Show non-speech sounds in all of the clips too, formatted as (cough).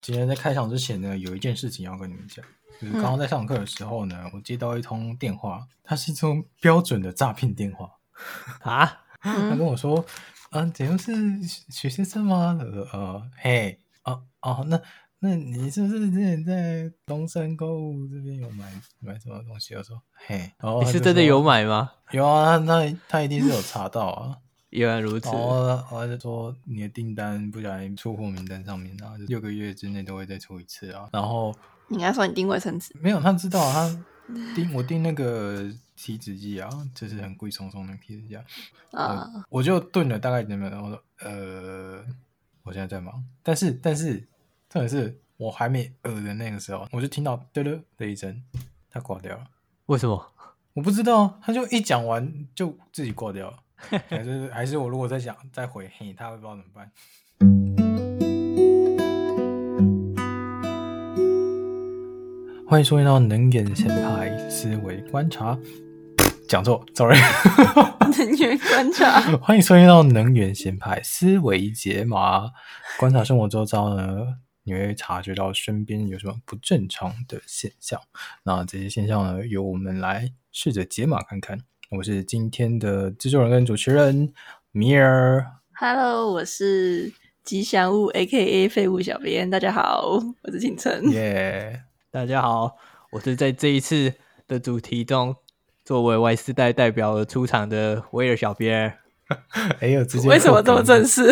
今天在开场之前呢，有一件事情要跟你们讲，就是刚刚在上课的时候呢，嗯、我接到一通电话，它是一通标准的诈骗电话 (laughs) 啊。他跟我说：“嗯，怎样、是徐先生吗？”呃呃，嘿，哦、啊、哦，那那你是不是之前在东山购物这边有买买什么东西？我说：“嘿，然后你是真的有买吗？”有啊，那他一定是有查到啊。原来如此。然后，然后就说你的订单不小心出货名单上面，然后就六个月之内都会再出一次啊。然后你应该说你订卫生纸？没有，他知道他订我订那个体脂机啊，就是很贵重重的体脂机啊。啊、uh.，我就顿了大概几秒，然后说呃，我现在在忙。但是但是，特别是我还没呃的那个时候，我就听到嘚嘚的一声，他挂掉了。为什么？我不知道，他就一讲完就自己挂掉了。(laughs) 还是还是我如果再想再回嘿，他会不知道怎么办。欢迎收听到能源闲牌思维观察，讲座，sorry。(laughs) 能源观察，欢迎收听到能源闲牌思维解码，观察生活周遭呢，你会察觉到身边有什么不正常的现象。那这些现象呢，由我们来试着解码看看。我是今天的制作人跟主持人米尔。Hello，我是吉祥物 A.K.A. 废物小编。大家好，我是清晨。耶，大家好，我是在这一次的主题中作为 Y 世代代表而出场的威尔小编。(laughs) 哎呦，直接为什么这么正式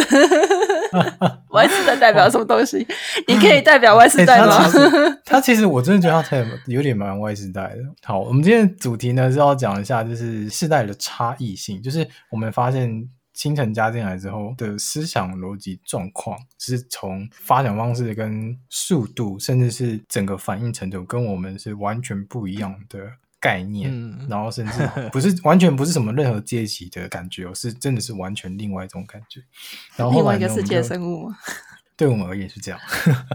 (laughs) Y 世代代表什么东西？你可以代表 Y 世代吗？欸他其实我真的觉得他才有点蛮 Y 世代的。好，我们今天的主题呢是要讲一下，就是世代的差异性。就是我们发现清晨加进来之后的思想逻辑状况，是从发展方式跟速度，甚至是整个反应程度，跟我们是完全不一样的概念。嗯、然后甚至不是 (laughs) 完全不是什么任何阶级的感觉，是真的是完全另外一种感觉。然后，后另外一个世界生物。对我们而言是这样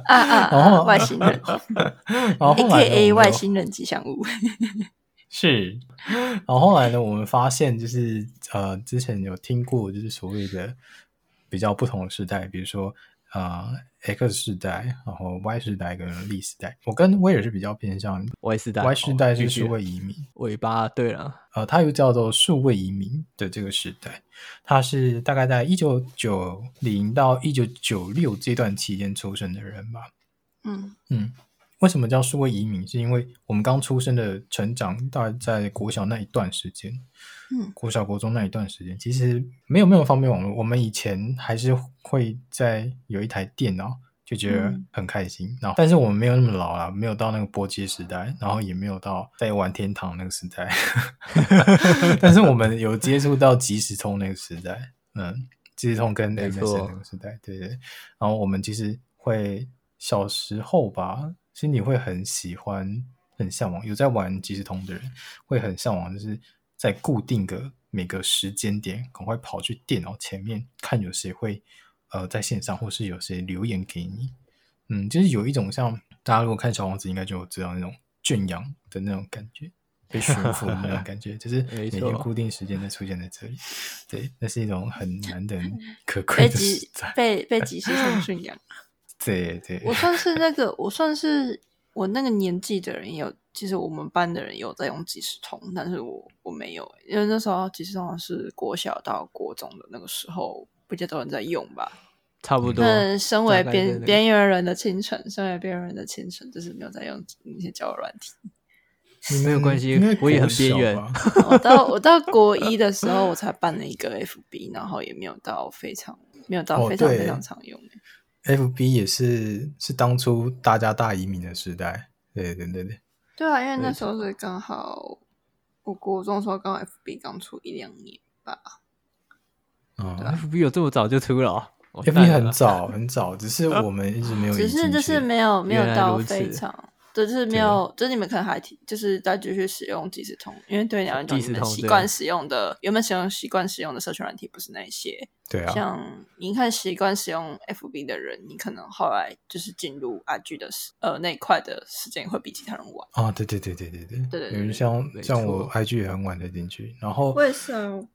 啊 (laughs) 啊，啊，(laughs) 然后外星人，然后 AKA 外星人吉祥物是，然后后来呢，我们发现就是呃，之前有听过就是所谓的比较不同的时代，比如说。啊、uh，X 世代，然后 Y 世代跟 Z 世代，我跟威尔是比较偏向 Y 世代。Y 世代是数位移民，尾巴。对了，呃，它又叫做数位移民的这个时代，它是大概在一九九零到一九九六这段期间出生的人吧。嗯嗯。为什么叫数位移民？是因为我们刚出生的成长，大概在国小那一段时间，嗯，国小国中那一段时间，其实没有没有方便网络。我们以前还是会在有一台电脑，就觉得很开心。嗯、然后，但是我们没有那么老啊，没有到那个波接时代，然后也没有到在玩天堂那个时代。(laughs) 但是我们有接触到即时通那个时代，嗯，即时通跟 MSN 那个时代，对对。然后我们其实会小时候吧。心里会很喜欢、很向往，有在玩即时通的人会很向往，就是在固定个每个时间点，赶快跑去电脑前面看有谁会呃在线上，或是有谁留言给你。嗯，就是有一种像大家如果看小王子，应该就知道那种圈养的那种感觉，被驯服的那种感觉，就是每天固定时间的出现在这里。对，那是一种很难得 (laughs) 可贵的时代，被被即时通驯养。对 (laughs) 对，我算是那个，我算是我那个年纪的人有，其实我们班的人有在用即时通，但是我我没有，因为那时候即时通是国小到国中的那个时候，比较多人在用吧，差不多。那身为边边缘人的清晨，身为边缘人的清晨，就是没有在用那些交友软体。(laughs) 没有关系，我也很边缘。(laughs) 我到我到国一的时候，我才办了一个 FB，然后也没有到非常没有到非常非常常用。B 也是是当初大家大移民的时代，对对对对。对啊，因为那时候是刚好我国中的时候，刚好 F B 刚出一两年吧。啊、哦、F B 有这么早就出了？F B 很早很早，只是我们一直没有，(laughs) 只是就是没有没有到非常。就是没有，就是你们可能还挺，就是再继续使用即时通，因为对你们来讲，你们习惯使用的，原本使用习惯使用的社群软体不是那些。对啊。像你看习惯使用 FB 的人，你可能后来就是进入 IG 的时，呃，那一块的时间会比其他人晚。啊，对对对对对对。对对对。像像我 IG 也很晚才进去，然后。为什么？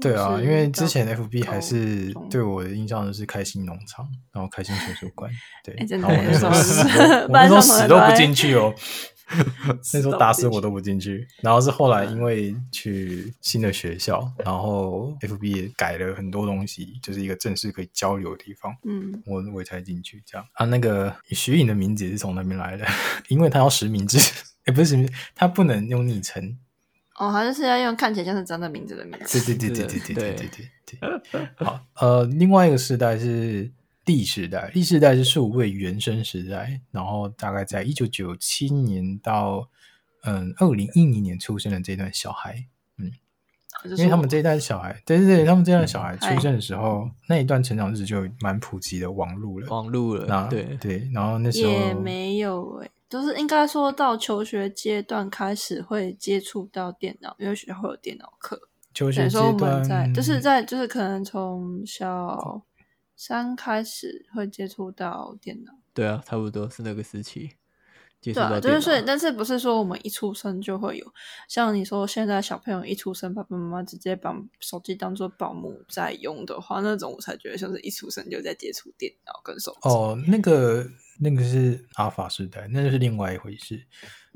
对啊，因为之前 FB 还是对我的印象就是开心农场，然后开心图书馆，对，哎真的然后我那时候死都我 (laughs) 那时候死都不进去哦，那时候打死我都不进去。然后是后来因为去新的学校，然后 FB 也改了很多东西，就是一个正式可以交流的地方，嗯，我我才进去这样啊。那个徐颖的名字也是从那边来的，(laughs) 因为他要实名制，(laughs) 也不是实名，他不能用昵称。哦，好像是要用看起来像是真的名字的名字。对对对对对对对对对对。好，呃，另外一个时代是 D 时代，D 时代是数位原生时代，然后大概在一九九七年到嗯二零一零年出生的这段小孩，嗯，因为他们这一代小孩，对对对，他们这一代小孩出生的时候，那一段成长日就蛮普及的网路了，网路了，那对对，然后那时候也没有诶、欸，就是应该说到求学阶段开始会接触到电脑，因为学校会有电脑课。求学阶段在就是在就是可能从小三开始会接触到电脑。对啊，差不多是那个时期接触对啊。就是但是不是说我们一出生就会有？像你说现在小朋友一出生，爸爸妈妈直接把手机当做保姆在用的话，那种我才觉得像是一出生就在接触电脑跟手机。哦，那个那个是阿尔法时代，那就是另外一回事。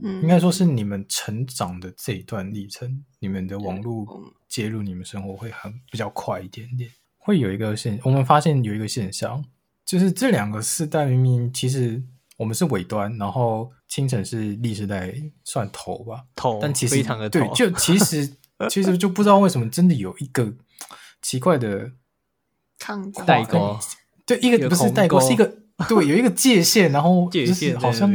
嗯，应该说是你们成长的这一段历程，你们的网络嗯介入你们生活会很比较快一点点。会有一个现，我们发现有一个现象，就是这两个世代明明其实我们是尾端，然后清晨是历史代算头吧，头，但其实非常的头。对，就其实 (laughs) 其实就不知道为什么真的有一个奇怪的看过代沟，对，一个不是代沟，是一个对，有一个界限，然后 (laughs) 界就是限好像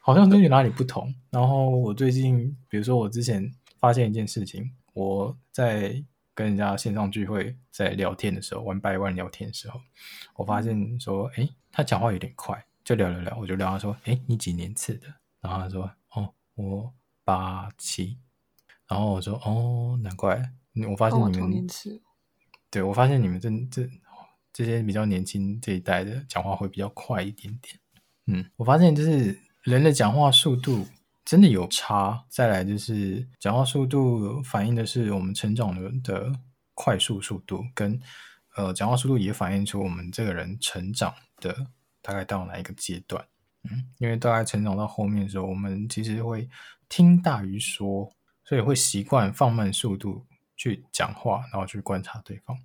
好像真的哪里不同。然后我最近，比如说我之前发现一件事情，我在跟人家线上聚会，在聊天的时候，玩百万聊天的时候，我发现说，哎，他讲话有点快，就聊聊聊，我就聊他说，哎，你几年次的？然后他说，哦，我八七。然后我说，哦，难怪，我发现你们，对，我发现你们这这这些比较年轻这一代的讲话会比较快一点点。嗯，我发现就是人的讲话速度真的有差。再来就是讲话速度反映的是我们成长的的快速速度，跟呃讲话速度也反映出我们这个人成长的大概到哪一个阶段。嗯，因为大概成长到后面的时候，我们其实会听大于说，所以会习惯放慢速度去讲话，然后去观察对方。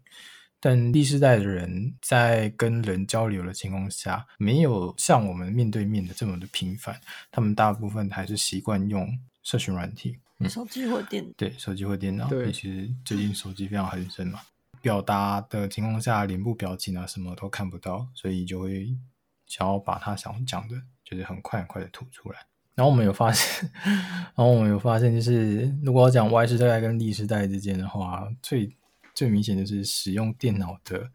但第四代的人在跟人交流的情况下，没有像我们面对面的这么的频繁。他们大部分还是习惯用社群软体，嗯、手机或电脑。对，手机或电脑。对，其实最近手机非常很深嘛，表达的情况下，脸部表情啊什么都看不到，所以就会想要把他想讲的，就是很快很快的吐出来。然后我们有发现，然后我们有发现，就是如果要讲 Y 世代跟 Z 世代之间的话，最最明显就是使用电脑的，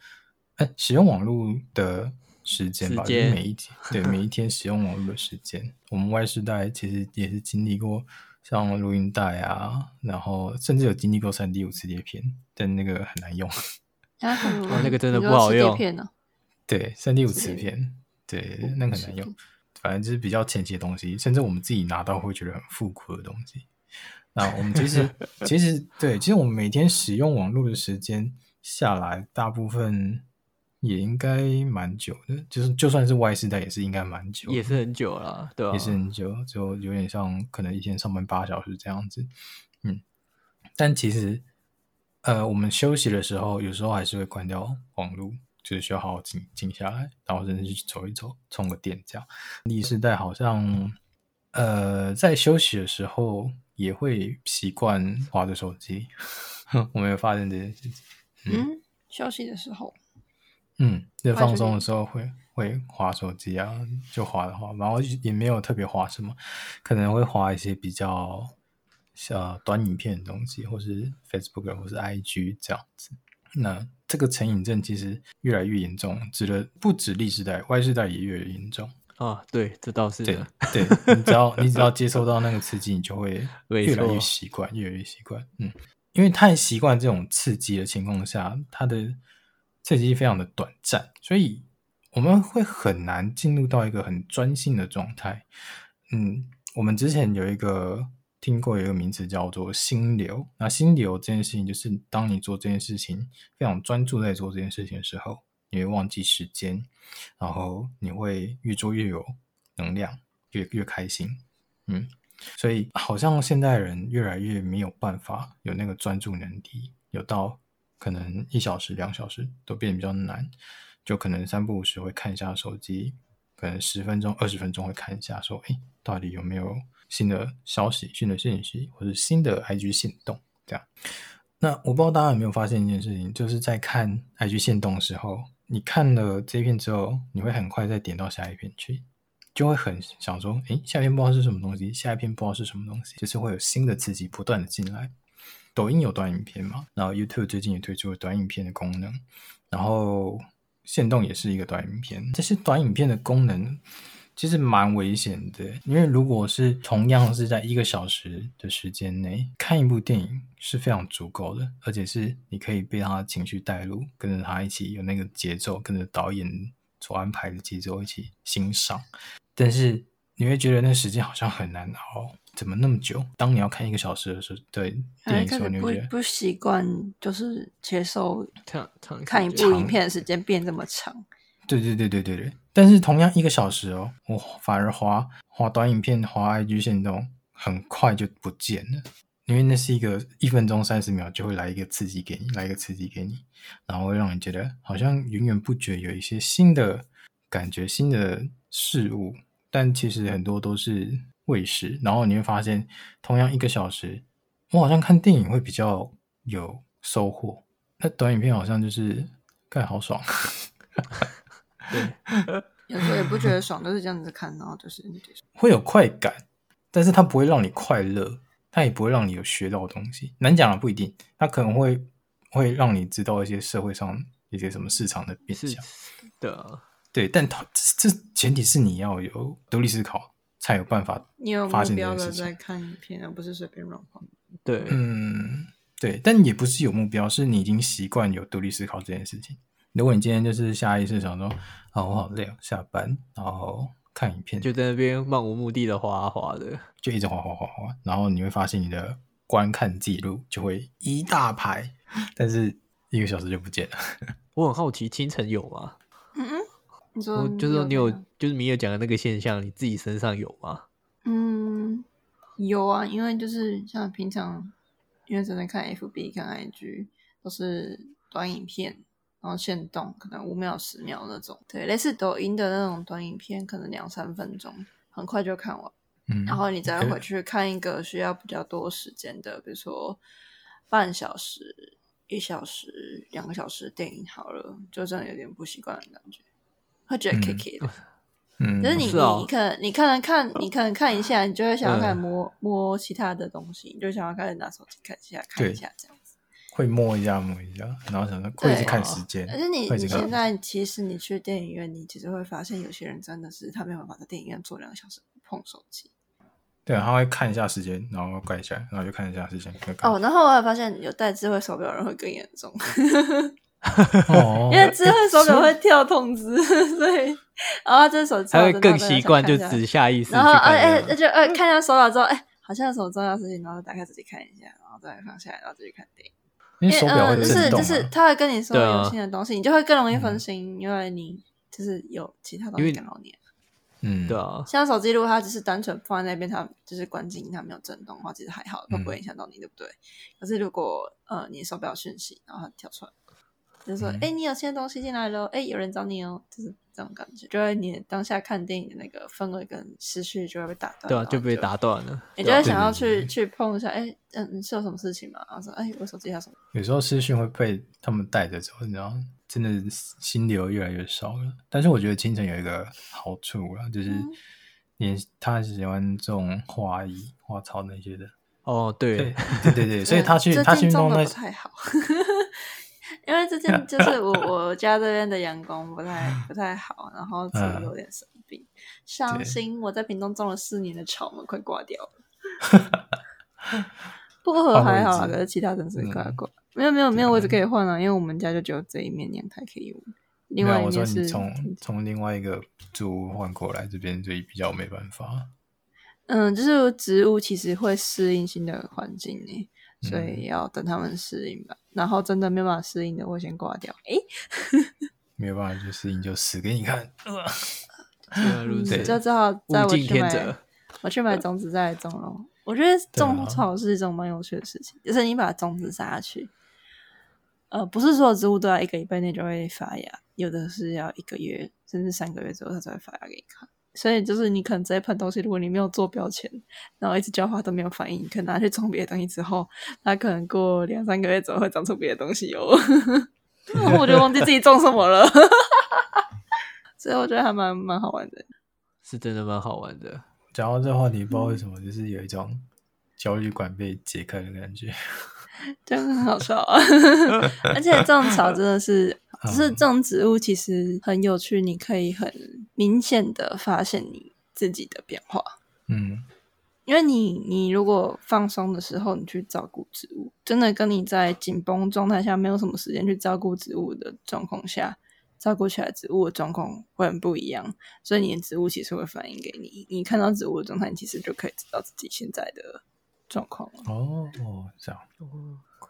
哎，使用网络的时间吧，就是每一天，(laughs) 对，每一天使用网络的时间。我们 Y 世代其实也是经历过像录音带啊，然后甚至有经历过三 D 五磁碟片，但那个很难用。啊，那个真的不好用。对，三 D 五磁片，对，那个很难用。反正就是比较前期的东西，甚至我们自己拿到会觉得很复古的东西。那我们其实 (laughs) 其实对，其实我们每天使用网络的时间下来，大部分也应该蛮久的。就是就算是外世代，也是应该蛮久，也是很久了，对啊，也是很久，就有点像可能一天上班八小时这样子。嗯，但其实呃，我们休息的时候，有时候还是会关掉网络，就是需要好好静静下来，然后甚至去走一走，充个电这样。历世代好像呃，在休息的时候。也会习惯划着手机，(laughs) 我没有发现这件事情。嗯，嗯，休息的时候，嗯，就放松的时候会会划手机啊，就划的话，然后也没有特别划什么，可能会划一些比较像短影片的东西，或是 Facebook 或是 IG 这样子。那这个成瘾症其实越来越严重，指的不止 Z 世代外世代也越来越严重。啊，对，这倒是的。对，对你只要 (laughs) 你只要接受到那个刺激，你就会 (laughs) 越来越习惯，越来越习惯。嗯，因为太习惯这种刺激的情况下，它的刺激非常的短暂，所以我们会很难进入到一个很专心的状态。嗯，我们之前有一个听过一个名词叫做心流。那心流这件事情，就是当你做这件事情非常专注在做这件事情的时候，你会忘记时间，然后你会越做越有能量，越越开心。嗯，所以好像现代人越来越没有办法有那个专注能力，有到可能一小时、两小时都变得比较难，就可能三不五时会看一下手机，可能十分钟、二十分钟会看一下，说，哎，到底有没有新的消息、新的信息，或者新的 IG 限动这样。那我不知道大家有没有发现一件事情，就是在看 IG 限动的时候，你看了这一片之后，你会很快再点到下一篇去，就会很想说，哎，下一篇不知道是什么东西，下一篇不知道是什么东西，就是会有新的刺激不断的进来。抖音有短影片嘛，然后 YouTube 最近也推出了短影片的功能，然后限动也是一个短影片，这些短影片的功能。其实蛮危险的，因为如果是同样是在一个小时的时间内看一部电影是非常足够的，而且是你可以被他的情绪带入，跟着他一起有那个节奏，跟着导演所安排的节奏一起欣赏。但是你会觉得那时间好像很难熬，怎么那么久？当你要看一个小时的时候，对电影的时候，你会觉得不不习惯，就是 (laughs) 接受看一部影片的时间变这么长。对对对对对对，但是同样一个小时哦，我反而滑滑短影片、滑 IG 线动，很快就不见了，因为那是一个一分钟三十秒就会来一个刺激给你，来一个刺激给你，然后会让你觉得好像源源不绝有一些新的感觉、新的事物，但其实很多都是喂食。然后你会发现，同样一个小时，我好像看电影会比较有收获，那短影片好像就是看好爽。对，有时候也不觉得爽，都是这样子看，然后就是 (laughs) 会有快感，但是它不会让你快乐，它也不会让你有学到东西。难讲了，不一定，它可能会会让你知道一些社会上一些什么市场的变相。对啊，对，但它这前提是你要有独立思考，才有办法。你有目标的在看影片，而不是随便乱晃。对，嗯，对，但也不是有目标，是你已经习惯有独立思考这件事情。如果你今天就是下意识想说，啊，我好累啊，下班，然后看影片，就在那边漫无目的的滑滑的，就一直滑滑滑滑，然后你会发现你的观看记录就会一大排，但是一个小时就不见了。(laughs) 我很好奇，清晨有吗？嗯嗯，你说就是说你有，就是米尔讲的那个现象，你自己身上有吗？嗯，有啊，因为就是像平常，因为只能看 FB 看 IG 都是短影片。然后限动可能五秒十秒那种，对，类似抖音的那种短影片，可能两三分钟，很快就看完。嗯，然后你再回去看一个需要比较多时间的，比如说半小时、一小时、两个小时的电影，好了，就真的有点不习惯的感觉，会觉得 K K 的。嗯，就是你、哦、你可能你可能看你可能看一下，你就会想要开始摸、嗯、摸其他的东西，你就想要开始拿手机看一下看一下这样。会摸一下摸一下，然后想说会一直看时间。而且你你现在其实你去电影院，你其实会发现有些人真的是他没有办法在电影院坐两个小时碰手机。对，他会看一下时间，然后关一下，然后就看一下时间。哦，然后我还发现有戴智慧手表的人会更严重，(laughs) 哦、因为智慧手表会跳通知，(laughs) 所以然后这手机他会更习惯就只下意识。然后哎哎，就呃看一下手表之后，哎好像有什么重要事情，然后打开手机看一下，然后再放下来，然后继续看电影。因为手表会震动，就是就是他会跟你说有新的东西，啊、你就会更容易分心，嗯、因为你就是有其他东西干扰你。嗯，对啊。像手机如果它只是单纯放在那边，它就是关静，它没有震动的话，其实还好，都不会影响到你，嗯、对不对？可是如果呃你手表讯息，然后它跳出来，就是说，哎、嗯，你有新的东西进来了，哎，有人找你哦，就是。这种感觉，就会你当下看电影的那个氛围跟思绪就会被打断，对啊，就被打断了。你就会想要去去碰一下，哎，嗯，你是有什么事情吗？然后说，哎，我手机还有什么？有时候思绪会被他们带着走，你知道，真的心流越来越少了。但是我觉得清晨有一个好处啊，就是你他喜欢这种花艺、花草那些的。哦，对，对对对对，所以他去 (laughs) 他去弄那不太好。(laughs) 因为最近就是我我家这边的阳光不太不太好，然后自己有点生病，伤、嗯、心。我在屏东种了四年的草们快挂掉了。(laughs) 薄荷还好，可是其他城市快挂。嗯、没有没有没有位置可以换了，因为我们家就只有这一面阳台可以用。另外一面是从从另外一个住屋换过来，这边所以比较没办法。嗯，就是植物其实会适应新的环境诶，所以要等他们适应吧。嗯、然后真的没有办法适应的，我先挂掉。诶，(laughs) 没有办法就适应就死给你看。(laughs) 呃嗯、就只好在我去买，我去买 (laughs) 种子再来种咯。我觉得种草是一种蛮有趣的事情，啊、就是你把种子撒下去，呃，不是所有植物都要一个礼拜内就会发芽，有的是要一个月甚至三个月之后它才会发芽给你看。所以就是你可能这一盆东西，如果你没有做标签，然后一直浇花都没有反应，可能拿去种别的东西之后，它可能过两三个月之后会长出别的东西哦。(laughs) 我就忘记自己种什么了。(laughs) 所以我觉得还蛮蛮好玩的，是真的蛮好玩的。讲到这话题，不知道为什么，就是有一种焦虑感被解开的感觉，(laughs) 真的很好笑啊！(laughs) 而且种草真的是，(laughs) 就是种植物其实很有趣，你可以很明显的发现你自己的变化。嗯，因为你你如果放松的时候，你去照顾植物，真的跟你在紧绷状态下没有什么时间去照顾植物的状况下。照顾起来，植物的状况会很不一样，所以你的植物其实会反映给你。你看到植物的状态，你其实就可以知道自己现在的状况。哦哦，这样。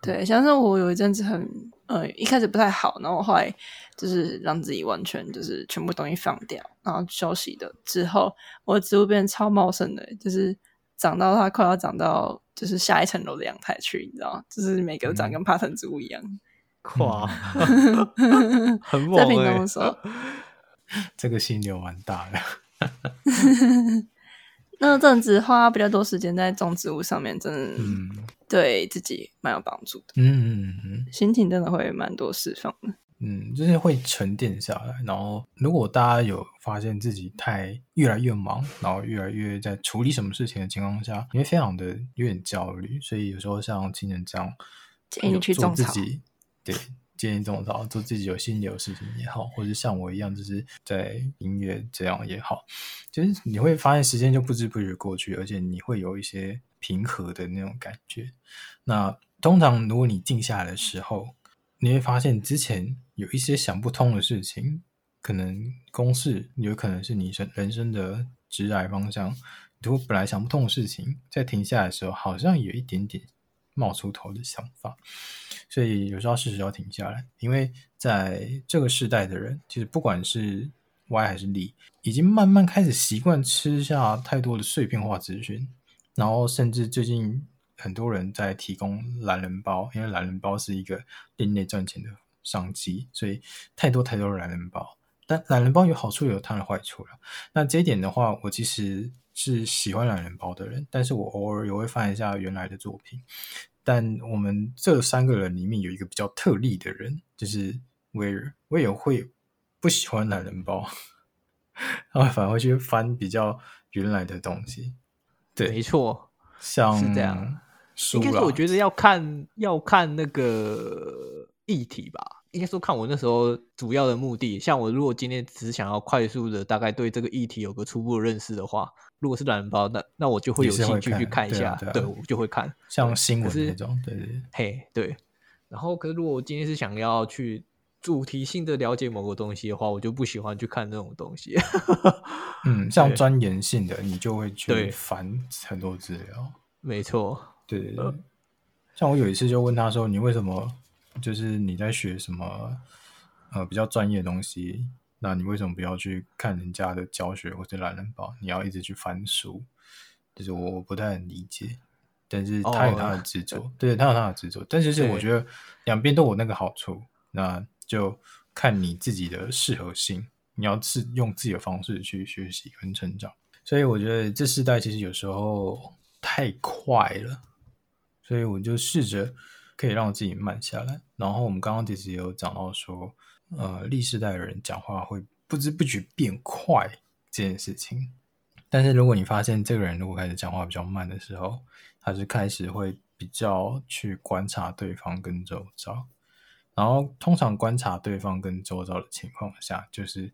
对，像是我有一阵子很呃，一开始不太好，然后后来就是让自己完全就是全部东西放掉，然后休息的之后，我的植物变得超茂盛的，就是长到它快要长到就是下一层楼的阳台去，你知道吗？就是每个都长跟爬藤植物一样。(laughs) 嗯夸，很猛哎！在屏东的时候，(laughs) 这个心流蛮大的。(laughs) 那阵子花比较多时间在种植物上面，真的对自己蛮有帮助的。嗯嗯嗯，心情真的会蛮多释放的。嗯，就是会沉淀下来。然后，如果大家有发现自己太越来越忙，然后越来越在处理什么事情的情况下，你会非常的有点焦虑。所以有时候像今年这样，建议你去种草。对，建议这种草，做自己有心流的事情也好，或者像我一样，就是在音乐这样也好，其实你会发现时间就不知不觉过去，而且你会有一些平和的那种感觉。那通常如果你静下来的时候，你会发现之前有一些想不通的事情，可能公式有可能是你生人生的直来方向，如果本来想不通的事情，在停下来的时候，好像有一点点。冒出头的想法，所以有时候事实要停下来，因为在这个时代的人，其实不管是 Y 还是利已经慢慢开始习惯吃下太多的碎片化资讯，然后甚至最近很多人在提供懒人包，因为懒人包是一个另类赚钱的商机，所以太多太多的懒人包，但懒人包有好处也有它的坏处了。那这一点的话，我其实。是喜欢懒人包的人，但是我偶尔也会翻一下原来的作品。但我们这三个人里面有一个比较特例的人，就是威尔。威尔会不喜欢懒人包，(laughs) 然后反而会去翻比较原来的东西。对，没错，像是这样。应该是我觉得要看要看那个议题吧。应该说，看我那时候主要的目的。像我如果今天只是想要快速的大概对这个议题有个初步的认识的话，如果是懒人包，那那我就会有兴趣去看一下。对，啊对，啊、对，我就会看，像新闻那种。对对对。嘿，对。然后，可是如果我今天是想要去主题性的了解某个东西的话，我就不喜欢去看那种东西。嗯，(laughs) 像钻研性的，你就会去翻很多资料。没错。对对对。像我有一次就问他说：“你为什么？”就是你在学什么呃比较专业的东西，那你为什么不要去看人家的教学或者懒人包？你要一直去翻书，就是我我不太能理解。但是他有他的执着，哦、对，他有他的执着。但是是我觉得两边都有那个好处，那就看你自己的适合性。你要自用自己的方式去学习跟成长。所以我觉得这世代其实有时候太快了，所以我就试着。可以让自己慢下来。然后我们刚刚其实也有讲到说，呃历世代的人讲话会不知不觉变快这件事情。但是如果你发现这个人如果开始讲话比较慢的时候，他是开始会比较去观察对方跟周遭。然后通常观察对方跟周遭的情况下，就是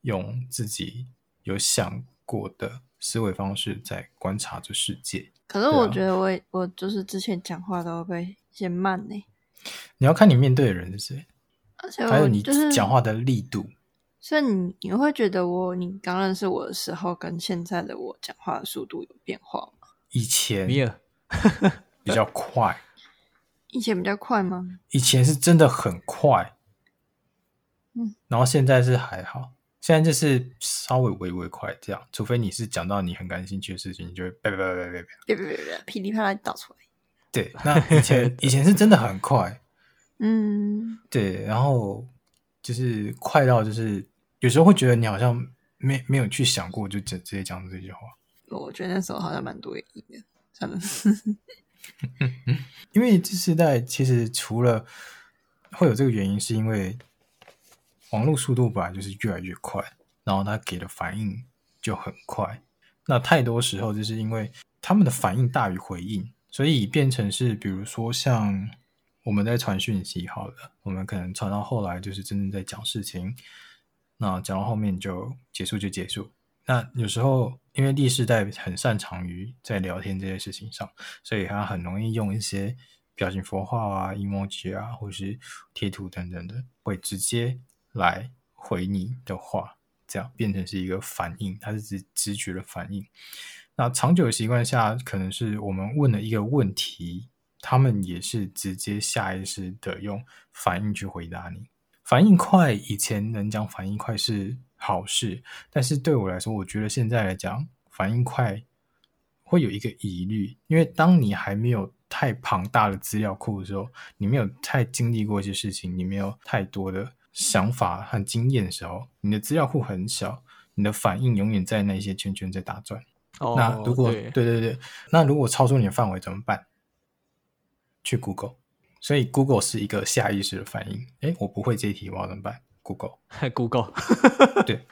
用自己有想过的思维方式在观察这世界。可是我觉得我我就是之前讲话都会被。嫌慢呢？你要看你面对的人是谁，而且、就是、还有你讲话的力度。所以你你会觉得我你刚认识我的时候，跟现在的我讲话的速度有变化吗？以前 (laughs) 比较快，以前比较快吗？以前是真的很快，嗯，然后现在是还好，现在就是稍微微微快这样，除非你是讲到你很感兴趣的事情，你就会 (laughs) 别别别别别别别别噼里啪啦倒出来。对，(laughs) 那以前 (laughs) 以前是真的很快，嗯，对，然后就是快到就是有时候会觉得你好像没没有去想过，就直直接讲这句话。我觉得那时候好像蛮多原因的，真的是。(laughs) 因为这时代其实除了会有这个原因，是因为网络速度本来就是越来越快，然后它给的反应就很快。那太多时候就是因为他们的反应大于回应。所以变成是，比如说像我们在传讯息，好了，我们可能传到后来就是真正在讲事情，那讲到后面就结束就结束。那有时候因为第四代很擅长于在聊天这些事情上，所以他很容易用一些表情符号啊、emoji 啊，或是贴图等等的，会直接来回你的话，这样变成是一个反应，它是直直觉的反应。那长久的习惯下，可能是我们问了一个问题，他们也是直接下意识的用反应去回答你。反应快，以前能讲反应快是好事，但是对我来说，我觉得现在来讲反应快会有一个疑虑，因为当你还没有太庞大的资料库的时候，你没有太经历过一些事情，你没有太多的想法和经验的时候，你的资料库很小，你的反应永远在那些圈圈在打转。哦、那如果对，对对对，那如果超出你的范围怎么办？去 Google，所以 Google 是一个下意识的反应。诶，我不会这一题，我要怎么办？Google，Google，(laughs) (laughs) 对，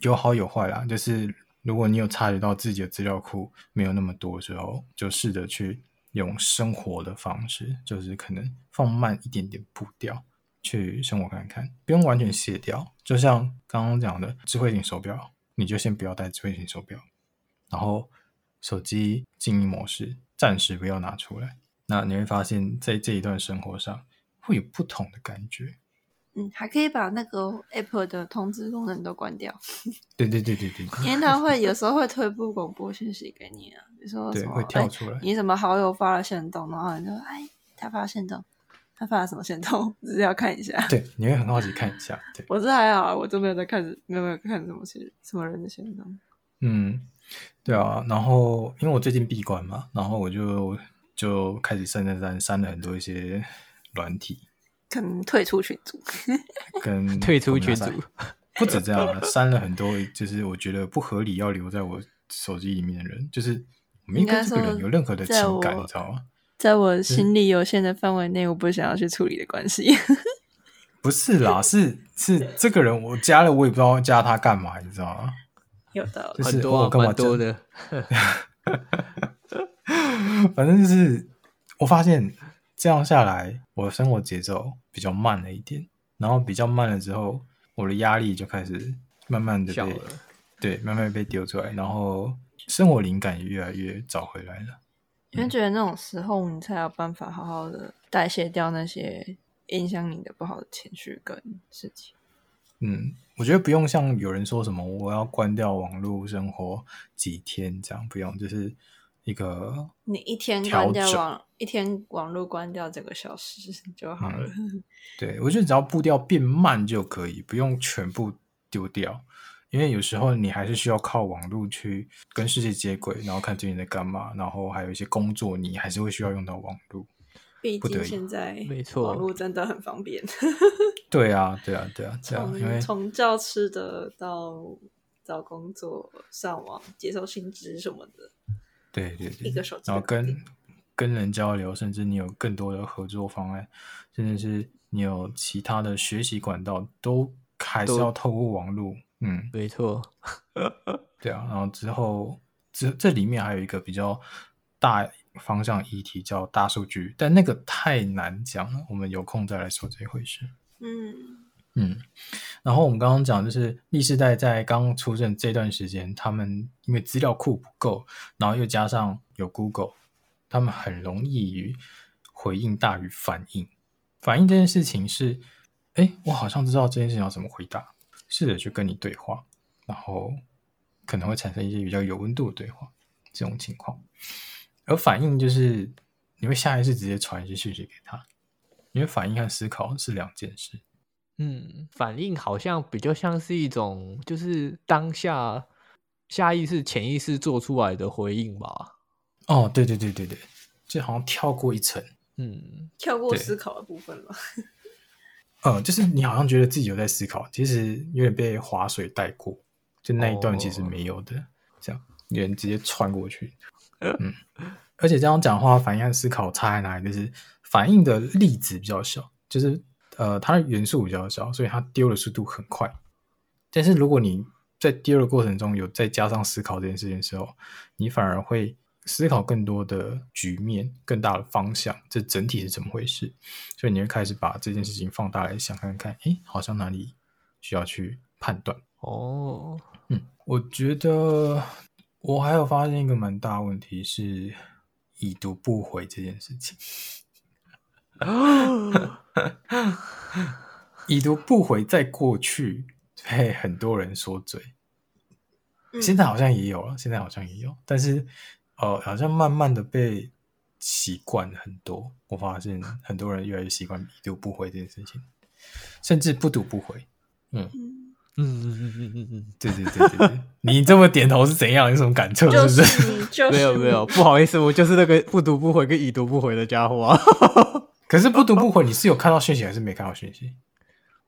有好有坏啦。就是如果你有察觉到自己的资料库没有那么多的时候，就试着去用生活的方式，就是可能放慢一点点步调去生活看看，不用完全卸掉。就像刚刚讲的智慧型手表，你就先不要戴智慧型手表。然后手机静音模式暂时不要拿出来，那你会发现在这一段生活上会有不同的感觉。嗯，还可以把那个 Apple 的通知功能都关掉。对对对对对，因为它会有时候会推布广播信息给你啊，比如说什么会跳出来，哎，你什么好友发了限动，然后你就哎，他发限动，他发了什么限动，只是要看一下。对，你会很好奇看一下。对，我是还好，我都没有在看，没有没有看什么限什么人的限动。嗯。对啊，然后因为我最近闭关嘛，然后我就就开始删删删删了很多一些软体，跟退出群组，(laughs) 跟退出群组，不止这样，删了很多，就是我觉得不合理要留在我手机里面的人，就是我没跟这个人有任何的情感，你知道吗？在我心力有限的范围内，我不想要去处理的关系。不是啦，是是这个人我加了，我也不知道加他干嘛，你知道吗？有的，就是很多蛮多的，(laughs) 反正就是我发现这样下来，我的生活节奏比较慢了一点，然后比较慢了之后，我的压力就开始慢慢的被对慢慢被丢出来，然后生活灵感也越来越找回来了。因为觉得那种时候，你才有办法好好的代谢掉那些影响你的不好的情绪跟事情。嗯，我觉得不用像有人说什么我要关掉网络生活几天这样，不用，就是一个你一天关掉网一天网络关掉这个小时 (laughs) 就好了。嗯、对，我觉得只要步调变慢就可以，不用全部丢掉，因为有时候你还是需要靠网络去跟世界接轨，然后看最近在干嘛，然后还有一些工作你还是会需要用到网络。毕竟现在没错，网络真的很方便。(laughs) 对啊，对啊，对啊，这样，因为从教吃的到找工作、上网、接受薪资什么的，对对对，一个手机，然后跟跟人交流，甚至你有更多的合作方案，甚至是你有其他的学习管道，都还是要透过网络。嗯，没错，(laughs) 对啊，然后之后这这里面还有一个比较大。方向议题叫大数据，但那个太难讲了，我们有空再来说这一回事。嗯嗯，然后我们刚刚讲，就是历世代在刚出生这段时间，他们因为资料库不够，然后又加上有 Google，他们很容易于回应大于反应。反应这件事情是，哎，我好像知道这件事情要怎么回答，试着去跟你对话，然后可能会产生一些比较有温度的对话这种情况。而反应就是你会下意识直接传一些讯息给他，因为反应和思考是两件事。嗯，反应好像比较像是一种，就是当下下意识、潜意识做出来的回应吧。哦，对对对对对，就好像跳过一层，嗯，跳过思考的部分吧。嗯，就是你好像觉得自己有在思考，其实有点被划水带过，就那一段其实没有的，哦、这样有人直接穿过去。嗯，而且这样讲话，反应和思考差在哪里？就是反应的粒子比较小，就是。呃，它的元素比较小，所以它丢的速度很快。但是如果你在丢的过程中有再加上思考这件事情的时候，你反而会思考更多的局面、更大的方向，这整体是怎么回事？所以你会开始把这件事情放大来想看看，诶，好像哪里需要去判断。哦，嗯，我觉得我还有发现一个蛮大的问题是已读不回这件事情。(laughs) 已读不回，在过去被很多人说嘴，现在好像也有了，现在好像也有，但是呃，好像慢慢的被习惯很多。我发现很多人越来越习惯已读不回这件事情，甚至不读不回。嗯嗯嗯嗯嗯嗯嗯，对对对对对，(laughs) 你这么点头是怎样？有什么感触？是不是？就是、没有没有，不好意思，我就是那个不读不回跟已读不回的家伙啊。(laughs) 可是不读不回，你是有看到讯息还是没看到讯息？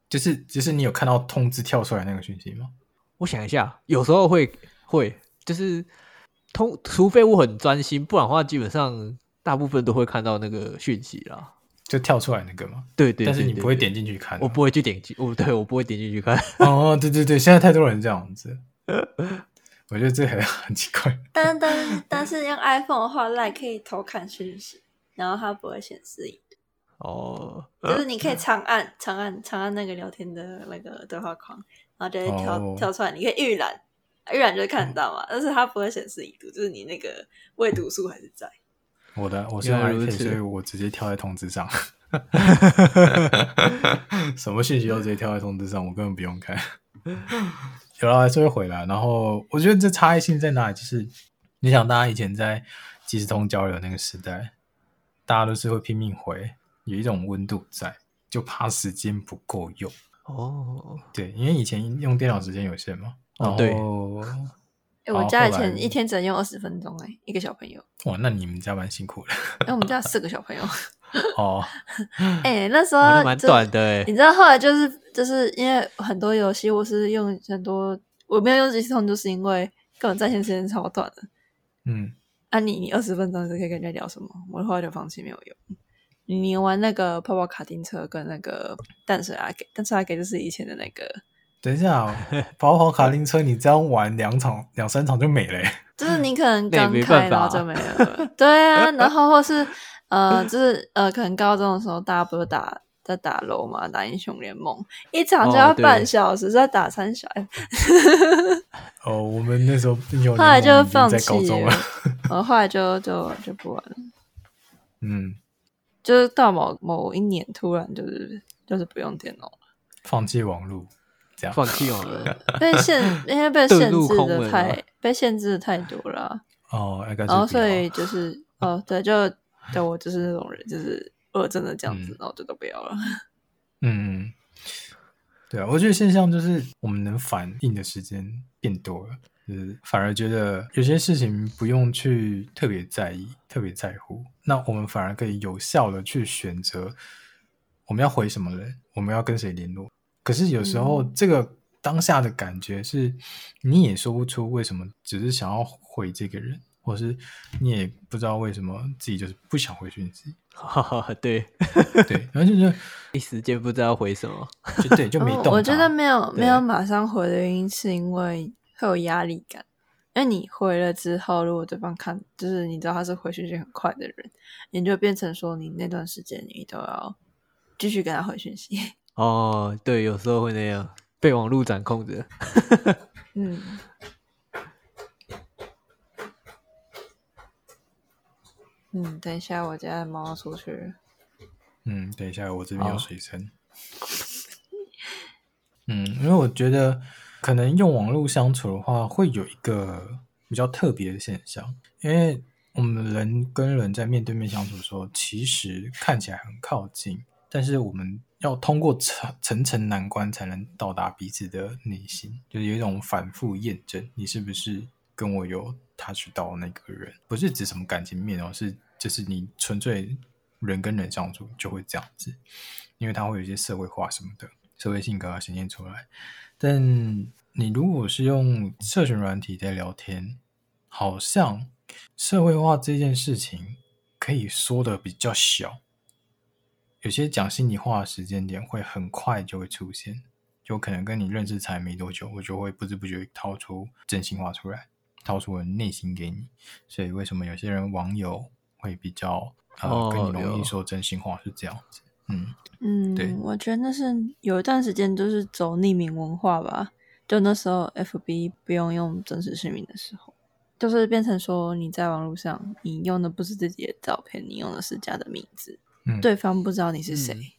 就是就是你有看到通知跳出来那个讯息吗？我想一下，有时候会会就是通，除非我很专心，不然的话基本上大部分都会看到那个讯息啦，就跳出来那个嘛？对对，对，对，对，但是你不会点进去看，我不会去点击，我对我不会点进去看。哦，对对对，现在太多人这样子，(laughs) 我觉得这很很奇怪。但但但是用 iPhone 的话，Line 可以偷看讯息，然后它不会显示。哦，就是你可以长按、(laughs) 长按、长按那个聊天的那个对话框，然后就会跳、哦、跳出来，你可以预览，预览就会看得到嘛。但是它不会显示已读，就是你那个未读数还是在。我的，我是 iPad，所以我直接跳在通知上。(laughs) 什么信息都直接跳在通知上，我根本不用看。有了还是会回来。然后我觉得这差异性在哪里？就是你想，大家以前在即时通交流那个时代，大家都是会拼命回。有一种温度在，就怕时间不够用哦。对，因为以前用电脑时间有限嘛。哦，对。哎，我家以前一天只能用二十分钟，哎，一个小朋友。哇，那你们家蛮辛苦的。哎，我们家四个小朋友。哦。哎，那时候蛮短的哎。你知道后来就是就是因为很多游戏我是用很多，我没有用即时通，就是因为根本在线时间超短的。嗯。啊你，你你二十分钟是可以跟人家聊什么？我后来就放弃，没有用。你玩那个泡泡卡丁车跟那个淡水阿给，淡水阿给就是以前的那个。等一下、喔，跑跑卡丁车，你这样玩两场、两三场就没了。(laughs) 就是你可能刚开，然后就没了。(laughs) 对啊，然后或是呃，就是呃，可能高中的时候大家不是打在打楼嘛，打英雄联盟，一场就要半小时，在、哦、打三小时。哦，我们那时候英雄后来就放弃了，(laughs) 呃，后来就就就不玩了。嗯。就是到某某一年，突然就是就是不用电脑了，放弃网络，这样放弃网络，(laughs) 被限，因为被限制的太被限制的太多了、啊。哦，然后所以就是哦，对，就对我就是那种人，就是如果真的这样子，嗯、然后就都不要了。(laughs) 嗯，对啊，我觉得现象就是我们能反应的时间变多了。就是反而觉得有些事情不用去特别在意、特别在乎，那我们反而可以有效的去选择我们要回什么人，我们要跟谁联络。可是有时候这个当下的感觉是，你也说不出为什么，只是想要回这个人，或是你也不知道为什么自己就是不想回讯息。(laughs) 哈哈，对对，(laughs) 然后就是一时间不知道回什么，就对，就没动。我觉得没有没有马上回的原因是因为。会有压力感，因为你回了之后，如果对方看，就是你知道他是回讯息很快的人，你就变成说，你那段时间你都要继续跟他回讯息。哦，对，有时候会那样被网络掌控着。嗯。(laughs) 嗯，等一下，我家的猫要出去。嗯，等一下，我这边有水声。嗯，因为我觉得可能用网络相处的话，会有一个比较特别的现象，因为我们人跟人在面对面相处的时候，其实看起来很靠近，但是我们要通过层层层难关才能到达彼此的内心，就是有一种反复验证，你是不是跟我有 touch 到那个人，不是指什么感情面哦，是就是你纯粹人跟人相处就会这样子，因为他会有一些社会化什么的。社会性格啊，显现出来。但你如果是用社群软体在聊天，好像社会化这件事情可以说的比较小。有些讲心里话的时间点会很快就会出现，就可能跟你认识才没多久，我就会不知不觉掏出真心话出来，掏出我内心给你。所以为什么有些人网友会比较呃、哦、跟你容易说真心话是这样子？嗯嗯，对，我觉得那是有一段时间就是走匿名文化吧，就那时候 FB 不用用真实姓名的时候，就是变成说你在网络上你用的不是自己的照片，你用的是假的名字，嗯、对方不知道你是谁，嗯、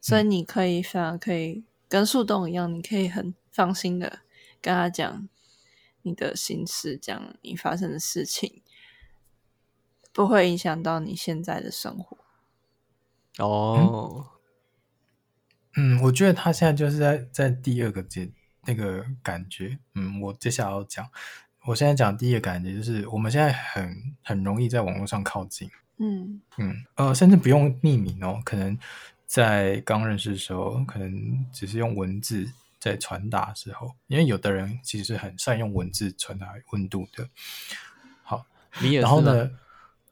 所以你可以反而可以跟树洞一样，你可以很放心的跟他讲你的心事，讲你发生的事情，不会影响到你现在的生活。哦，嗯，我觉得他现在就是在在第二个阶那个感觉，嗯，我接下来要讲，我现在讲第一个感觉就是我们现在很很容易在网络上靠近，嗯。嗯，呃，甚至不用匿名哦，可能在刚认识的时候，可能只是用文字在传达的时候，因为有的人其实是很善用文字传达温度的。好，你也是，然后呢，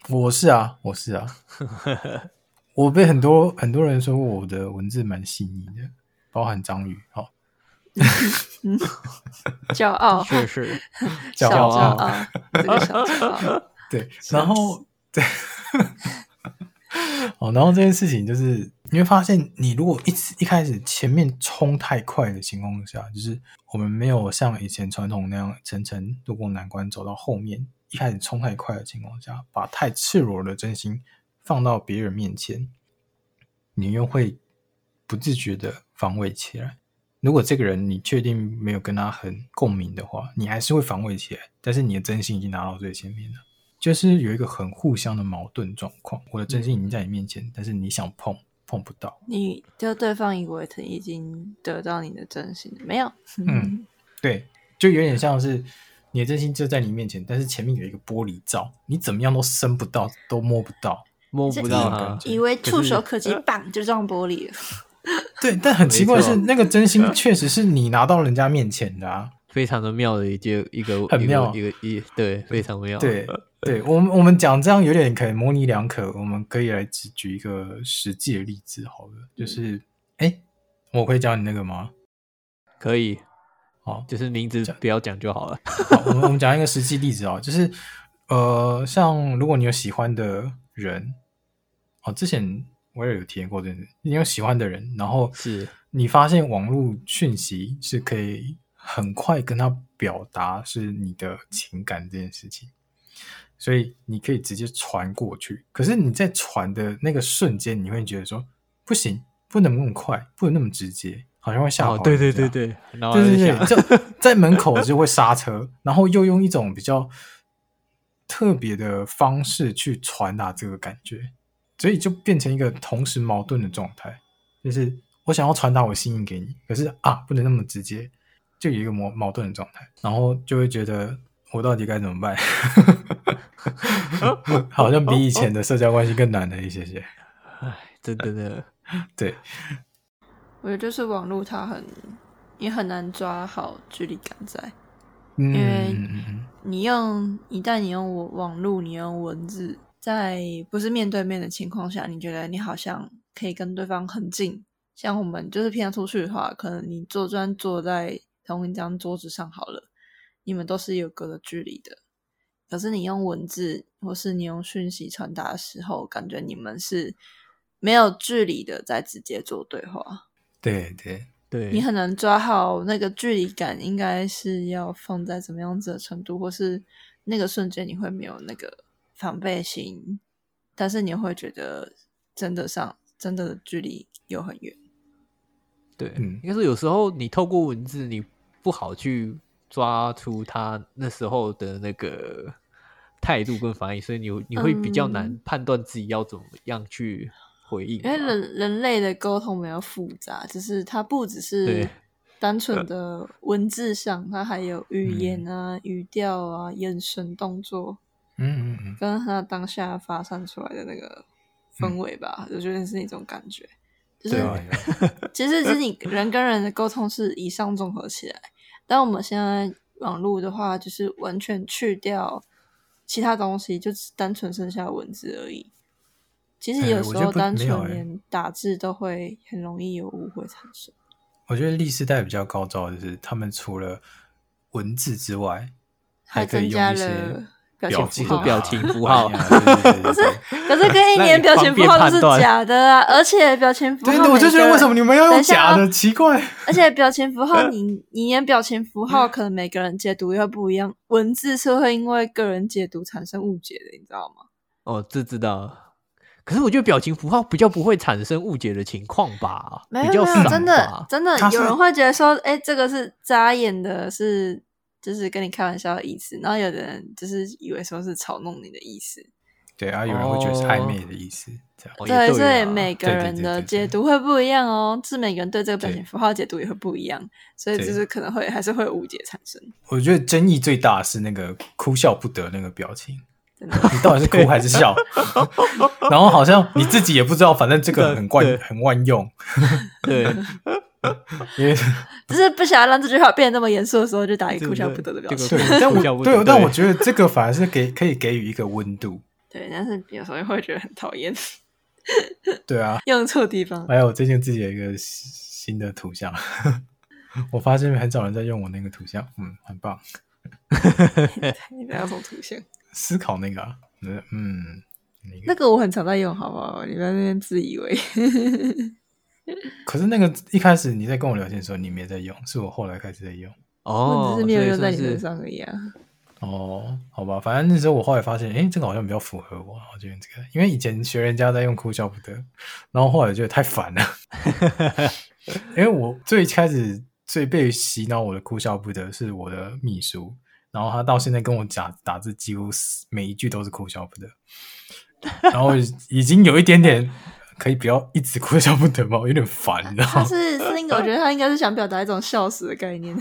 我是啊，我是啊。(laughs) 我被很多很多人说我的文字蛮细腻的，包含张宇，好、(laughs) 哦，骄傲，(laughs) 是是，骄傲，这个小骄傲，对，然后对，(laughs) 哦，然后这件事情就是你会发现，你如果一直一开始前面冲太快的情况下，就是我们没有像以前传统那样层层渡过难关走到后面，一开始冲太快的情况下，把太赤裸的真心。放到别人面前，你又会不自觉的防卫起来。如果这个人你确定没有跟他很共鸣的话，你还是会防卫起来。但是你的真心已经拿到最前面了，就是有一个很互相的矛盾状况。我的真心已经在你面前，嗯、但是你想碰碰不到，你就对方以为他已经得到你的真心了，没有？嗯，(laughs) 对，就有点像是你的真心就在你面前，但是前面有一个玻璃罩，你怎么样都伸不到，都摸不到。摸不到他，以为触手可及，棒就撞玻璃了。(laughs) 对，但很奇怪的是，那个真心 (laughs) 确实是你拿到人家面前的啊，非常的妙的一件一个很妙一个一对非常妙。对对，我们我们讲这样有点可以模棱两可，我们可以来举举一个实际的例子好了，就是哎，我可以讲你那个吗？可以，好，就是名字不要讲就好了。(laughs) 好，我们我们讲一个实际例子啊，就是呃，像如果你有喜欢的。人哦，之前我也有体验过，真的，你有喜欢的人，然后是你发现网络讯息是可以很快跟他表达是你的情感这件事情，所以你可以直接传过去。可是你在传的那个瞬间，你会觉得说不行，不能那么快，不能那么直接，好像会吓跑。哦，对对对对，对对对，就在门口就会刹车，(laughs) 然后又用一种比较。特别的方式去传达这个感觉，所以就变成一个同时矛盾的状态。就是我想要传达我心意给你，可是啊，不能那么直接，就有一个矛矛盾的状态，然后就会觉得我到底该怎么办？(laughs) 好像比以前的社交关系更难了一些些。哎，真的的，对。我觉得就是网络它很，也很难抓好距离感在。因为你用一旦你用网网络，你用文字，在不是面对面的情况下，你觉得你好像可以跟对方很近。像我们就是平常出去的话，可能你坐专坐在同一张桌子上好了，你们都是有隔的距离的。可是你用文字或是你用讯息传达的时候，感觉你们是没有距离的，在直接做对话。对对。对，你很难抓好那个距离感，应该是要放在怎么样子的程度，或是那个瞬间你会没有那个防备心，但是你会觉得真的上真的距离又很远。对，嗯，应该是有时候你透过文字，你不好去抓出他那时候的那个态度跟反应，所以你你会比较难判断自己要怎么样去回应。因为人人类的沟通比较复杂，就是它不只是单纯的文字上，它还有语言啊、嗯、语调啊、眼神、动作，嗯嗯嗯，跟他当下发散出来的那个氛围吧，嗯、我觉得是那种感觉。就是，(laughs) 其实是你人跟人的沟通是以上综合起来。但我们现在网络的话，就是完全去掉其他东西，就只单纯剩下文字而已。其实有时候单纯连打字都会很容易有误会产生。我觉得历史代比较高招，就是他们除了文字之外，还可以用一些。表情符号表情符号，可是可是跟一年表情符号都是假的啊！而且表情符号，对，我就觉得为什么你们要用假的？奇怪。而且表情符号，(laughs) 你你演表情符号可能每个人解读又不一样，文字是会因为个人解读产生误解的，你知道吗？哦，这知道。可是我觉得表情符号比较不会产生误解的情况吧？没有，没有，真的真的有人会觉得说，哎，这个是眨眼的，是。就是跟你开玩笑的意思，然后有的人就是以为说是嘲弄你的意思，对啊，有人会觉得是暧昧的意思，这样对，所以每个人的解读会不一样哦，是每个人对这个表情符号解读也会不一样，所以就是可能会还是会有误解产生。我觉得争议最大是那个哭笑不得那个表情，你到底是哭还是笑？(laughs) 然后好像你自己也不知道，反正这个很惯很万用，对。(laughs) (laughs) 因为 (laughs) 只是不想要让这句话变得那么严肃的时候，就打一个哭笑不得的表情。对，但我对，但我觉得这个反而是给可以给予一个温度。对，但是有时候会觉得很讨厌。对啊，用错地方。还有我最近自己有一个新的图像，(laughs) 我发现很少人在用我那个图像，嗯，很棒。你不要用图像，思考那个，嗯，那个我很常在用，好不好？你不要那边自以为。(laughs) 可是那个一开始你在跟我聊天的时候，你没在用，是我后来开始在用。哦，只是没有用在你身上而已啊。哦，好吧，反正那时候我后来发现，哎，这个好像比较符合我，我觉得这个，因为以前学人家在用哭笑不得，然后后来觉得太烦了。(laughs) 因为我最开始最被洗脑我的哭笑不得是我的秘书，然后他到现在跟我讲打字，几乎每一句都是哭笑不得，然后已经有一点点。可以不要一直哭笑不得吗？我有点烦，你知道吗？他是是那个，(laughs) 我觉得他应该是想表达一种笑死的概念。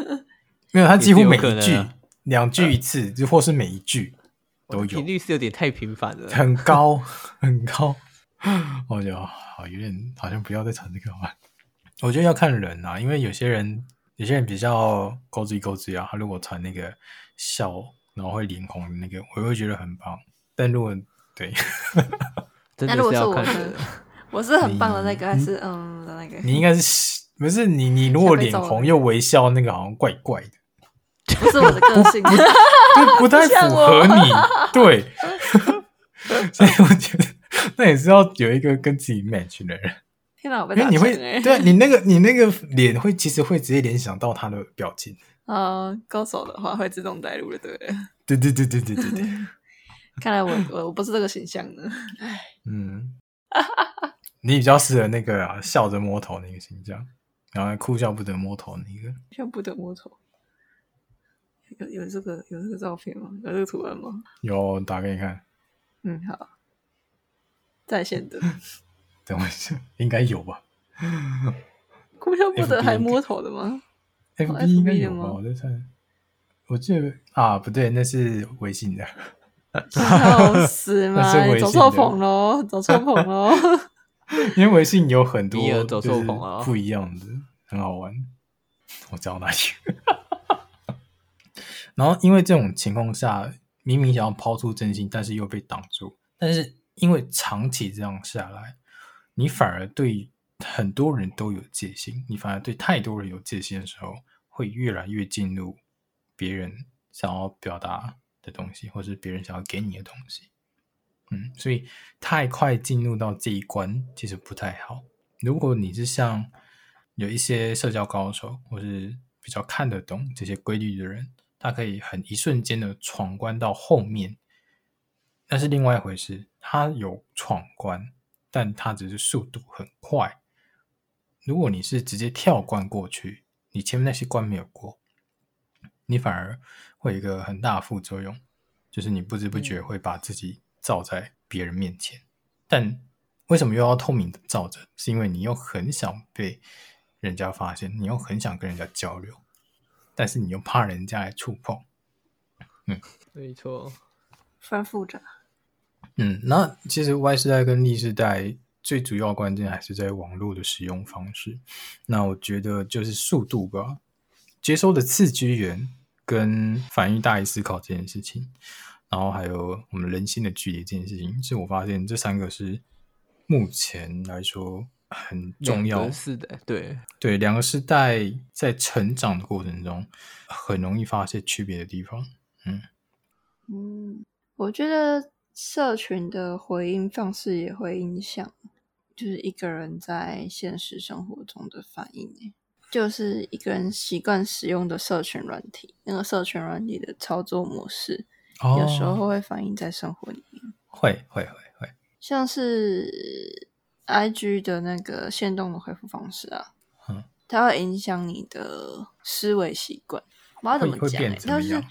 (laughs) 没有，他几乎每一句两句一次，就或是每一句都有。频率是有点太频繁了，很高 (laughs) 很高。我觉得好有点，好像不要再传这个话。我觉得要看人啊，因为有些人有些人比较勾嘴勾嘴啊，他如果传那个笑，然后会脸红的那个，我会觉得很棒。但如果对。那如果是我是 (laughs) 我是很棒的那个，还是嗯的那个？你应该是不是你？你如果脸红又微笑，那个好像怪怪的。不是我的个性，不不太符合你。对，(laughs) (laughs) 所以我觉得那也是要有一个跟自己 match 的人。天哪，我被因为你会对你那个你那个脸会其实会直接联想到他的表情。啊，高手的话会自动带入的，对。对对对对对对对。看来我我 (laughs) 我不是这个形象的，唉，嗯，你比较适合那个啊，笑着摸头那个形象，然后哭笑不得摸头那个，笑不得摸头，有有这个有这个照片吗？有这个图案吗？有，打给你看。嗯，好，在线的，等我一下，应该有吧？哭笑不得还摸头的吗？FB 应该有吗？我在看。我记得啊，不对，那是微信的。笑死嘛！走错棚喽，走错棚喽！因为微信有很多走错棚啊，不一样的，很好玩。我道哪里？(laughs) 然后因为这种情况下，明明想要抛出真心，但是又被挡住。但是因为长期这样下来，你反而对很多人都有戒心，你反而对太多人有戒心的时候，会越来越进入别人想要表达的东西，或是别人想要给你的东西，嗯，所以太快进入到这一关其实不太好。如果你是像有一些社交高手，或是比较看得懂这些规律的人，他可以很一瞬间的闯关到后面，那是另外一回事。他有闯关，但他只是速度很快，如果你是直接跳关过去，你前面那些关没有过，你反而会有一个很大的副作用，就是你不知不觉会把自己罩在别人面前。嗯、但为什么又要透明的罩着？是因为你又很想被人家发现，你又很想跟人家交流，但是你又怕人家来触碰。嗯，没错，反复着。嗯，那其实 Y 世代跟 Z 世代最主要关键还是在网络的使用方式。那我觉得就是速度吧，接收的刺激源跟反应大于思考这件事情，然后还有我们人心的距离这件事情，是我发现这三个是目前来说很重要。是的，对对，两个世代在成长的过程中很容易发现区别的地方。嗯嗯，我觉得。社群的回应方式也会影响，就是一个人在现实生活中的反应。就是一个人习惯使用的社群软体，那个社群软体的操作模式，哦、有时候会反映在生活里面。会会会会，像是 IG 的那个限动的回复方式啊，嗯，它会影响你的思维习惯。我要怎么讲？它是，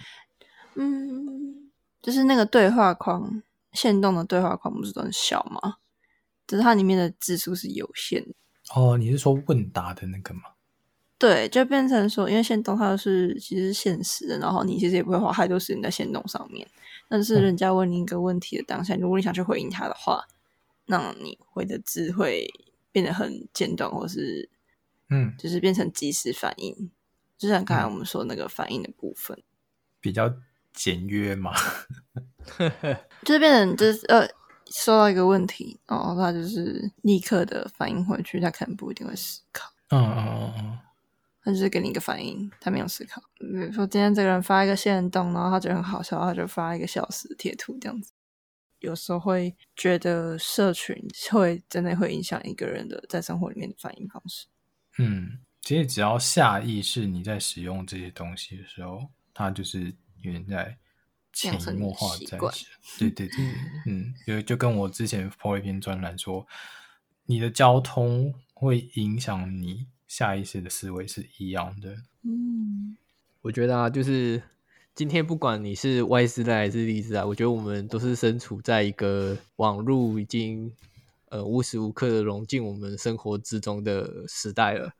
嗯，就是那个对话框。限动的对话框不是都很小吗？只是它里面的字数是有限的。哦，你是说问答的那个吗？对，就变成说，因为线动它是其实是现实的，然后你其实也不会花太多时间在线动上面。但是人家问你一个问题的当下，嗯、如果你想去回应他的话，那你回的字会变得很简短，或是嗯，就是变成即时反应，嗯、就像刚才我们说那个反应的部分，比较简约嘛。(laughs) 就是变成就是呃，收到一个问题，然后他就是立刻的反应回去，他可能不一定会思考。嗯嗯嗯嗯，他就是给你一个反应，他没有思考。比如说今天这个人发一个线动，然后他觉得很好笑，他就发一个笑死贴图这样子。有时候会觉得社群会真的会影响一个人的在生活里面的反应方式。嗯，其实只要下意识你在使用这些东西的时候，它就是有点在。潜移默化在对对对，(laughs) 嗯，就就跟我之前 po 一篇专栏说，你的交通会影响你下意识的思维是一样的。嗯，我觉得啊，就是今天不管你是 Y 世代还是 Z 世代，我觉得我们都是身处在一个网络已经呃无时无刻的融进我们生活之中的时代了。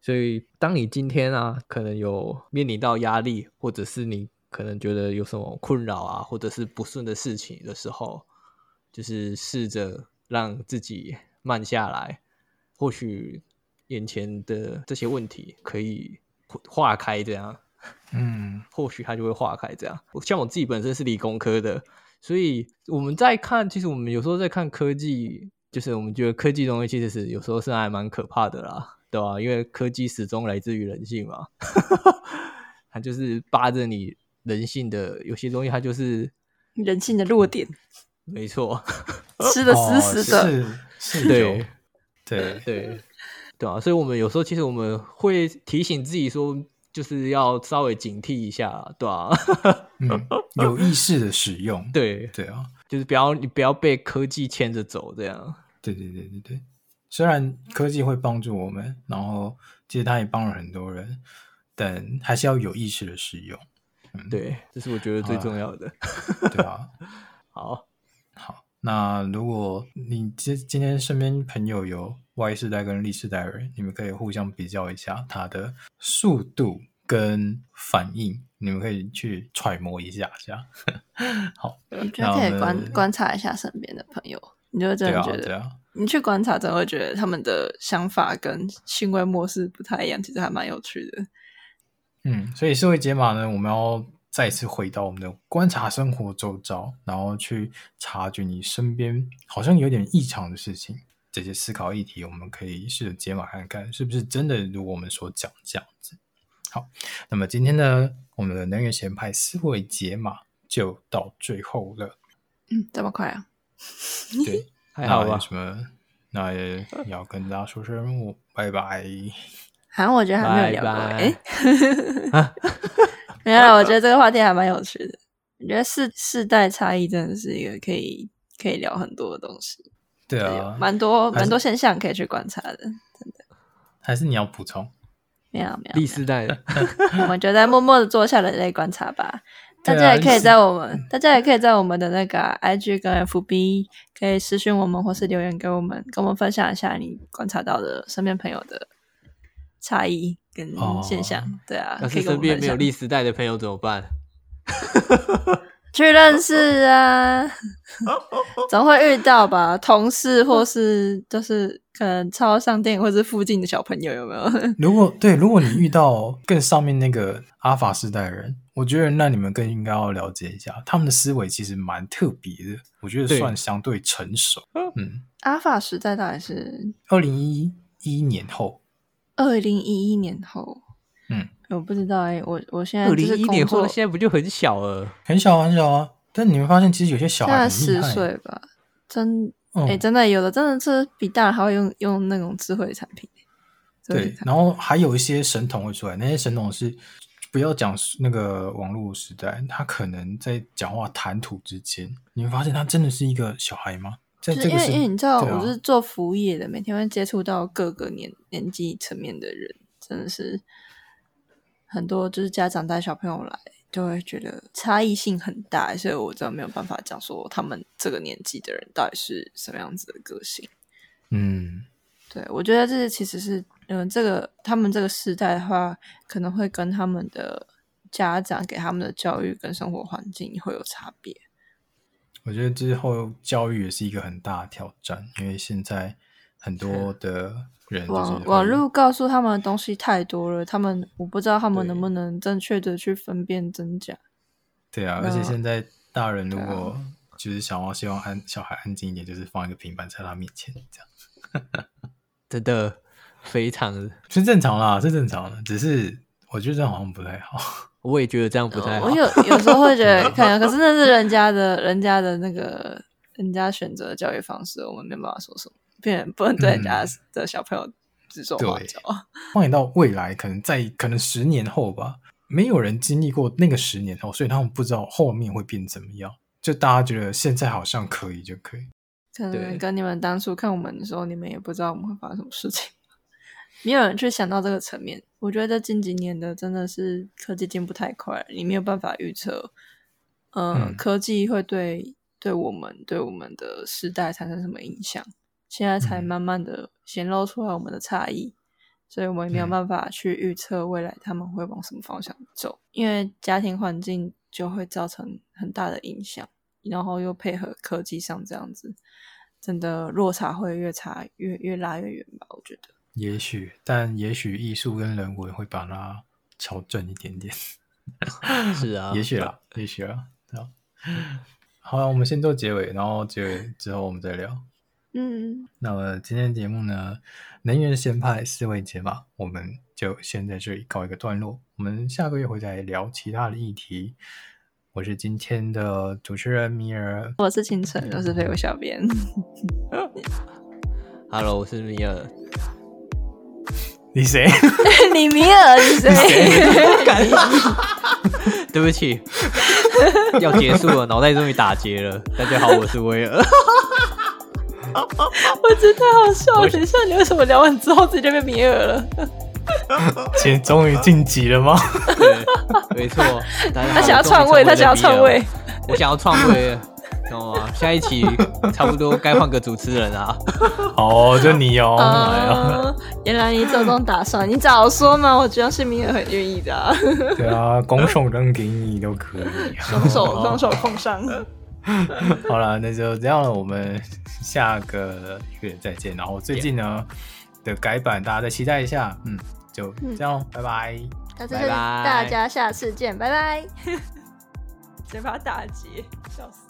所以，当你今天啊，可能有面临到压力，或者是你。可能觉得有什么困扰啊，或者是不顺的事情的时候，就是试着让自己慢下来，或许眼前的这些问题可以化开，这样，嗯，(laughs) 或许它就会化开，这样。像我自己本身是理工科的，所以我们在看，其实我们有时候在看科技，就是我们觉得科技东西其实是有时候是还蛮可怕的啦，对吧？因为科技始终来自于人性嘛，(laughs) 它就是扒着你。人性的有些东西，它就是人性的弱点。没错，吃的死死的，哦、是，是对，对，对，对啊。所以，我们有时候其实我们会提醒自己说，就是要稍微警惕一下，对啊，嗯，有意识的使用，(laughs) 对，对啊，就是不要你不要被科技牵着走，这样。对，对，对，对，对。虽然科技会帮助我们，然后其实它也帮了很多人，但还是要有意识的使用。嗯、对，这是我觉得最重要的。啊对啊，(laughs) 好好。那如果你今今天身边朋友有 Y 世代跟 Z 世代的人，你们可以互相比较一下他的速度跟反应，你们可以去揣摩一下，这样。好，我觉得可以观观察一下身边的朋友，你就会真的觉得，啊啊、你去观察，真的会觉得他们的想法跟行为模式不太一样，其实还蛮有趣的。嗯，所以社会解码呢，我们要再次回到我们的观察生活周遭，然后去察觉你身边好像有点异常的事情。这些思考议题，我们可以试着解码看看，是不是真的如我们所讲这样子。好，那么今天呢，我们的能源前派思维解码就到最后了。嗯，这么快啊？对，(laughs) 还好吧？什么？那也要跟大家说声拜拜。好像我觉得还没有聊过哎，(laughs) (laughs) 没有，(laughs) 我觉得这个话题还蛮有趣的。我觉得世世代差异真的是一个可以可以聊很多的东西。对啊，蛮多蛮多现象可以去观察的，真的。还是你要补充？没有没有，历世代的，(laughs) 我们就在默默的做下人类观察吧。大家也可以在我们，大家也可以在我们的那个 IG 跟 FB 可以私讯我们，或是留言给我们，跟我们分享一下你观察到的身边朋友的差异跟现象。哦、对啊，可是身边没有历时代的朋友怎么办？(laughs) 去认识啊，总会遇到吧，同事或是就是可能超商店或是附近的小朋友有没有？(laughs) 如果对，如果你遇到更上面那个阿法时代的人，我觉得那你们更应该要了解一下，他们的思维其实蛮特别的，我觉得算相对成熟。嗯，阿法时代大概是二零一一年后，二零一一年后。嗯，我不知道哎、欸，我我现在二零一一年后，现在不就很小了？很小很小啊！但你们发现，其实有些小孩十岁吧，真哎、嗯欸，真的有的真的是比大人还会用用那种智慧产品。对，然后还有一些神童会出来，那些神童是不要讲那个网络时代，他可能在讲话谈吐之间，你会发现他真的是一个小孩吗？在这个因为因为你知道，我是做服务业的，每天会接触到各个年年纪层面的人，真的是。很多就是家长带小朋友来，就会觉得差异性很大，所以我真的没有办法讲说他们这个年纪的人到底是什么样子的个性。嗯，对，我觉得这其实是，嗯，这个他们这个时代的话，可能会跟他们的家长给他们的教育跟生活环境会有差别。我觉得之后教育也是一个很大的挑战，因为现在很多的人。网网络告诉他们的东西太多了，他们我不知道他们能不能正确的去分辨真假。对啊，而且现在大人如果就是想要希望安小孩安静一点，就是放一个平板在他面前这样，(laughs) 真的非常是正常啦，是正常的。只是我觉得这样好像不太好，我也觉得这样不太好。我有有时候会觉得，(laughs) 可能可是那是人家的人家的那个人家选择的教育方式，我们没办法说什么。变不能对人家的小朋友指手画脚。(laughs) 放眼到未来，可能在可能十年后吧，没有人经历过那个十年后，所以他们不知道后面会变怎么样。就大家觉得现在好像可以就可以。可能跟你们当初看我们的时候，你们也不知道我们会发生什么事情。没有人去想到这个层面。我觉得近几年的真的是科技进步太快，你没有办法预测，呃、嗯，科技会对对我们对我们的时代产生什么影响。现在才慢慢的显露出来我们的差异，嗯、所以我们也没有办法去预测未来他们会往什么方向走，因为家庭环境就会造成很大的影响，然后又配合科技上这样子，真的落差会越差越越拉越远吧？我觉得。也许，但也许艺术跟人文会把它调整一点点。(laughs) 是啊，也许啦，也许啦。好了，我们先做结尾，然后结尾之后我们再聊。嗯，那么今天节目呢，能源先派四位解码，我们就先在这里告一个段落。我们下个月会再聊其他的议题。我是今天的主持人米尔，我是清晨，我是陪我小编。(laughs) Hello，我是米尔。你谁？(laughs) 你米尔？你谁？(laughs) 对不起，要结束了，脑袋终于打结了。大家好，我是威尔。(laughs) 我真的太好笑了！等一下，你为什么聊完之后自己就变米尔了？今天终于晋级了吗？对，没错。他想要篡位，他想要篡位。我想要篡位？下一期差不多该换个主持人啊。(laughs) 哦，就你哦。Uh, 原来你这种打算，你早说嘛！我觉得是明也很愿意的、啊。对啊，拱手扔给你都可以。(laughs) 双手 (laughs) 双手碰上。好了，那就这样了。我们下个月再见。然后最近呢的改版，大家再期待一下。嗯，就这样，拜拜，拜拜，大家下次见，拜拜。嘴巴打结，笑死。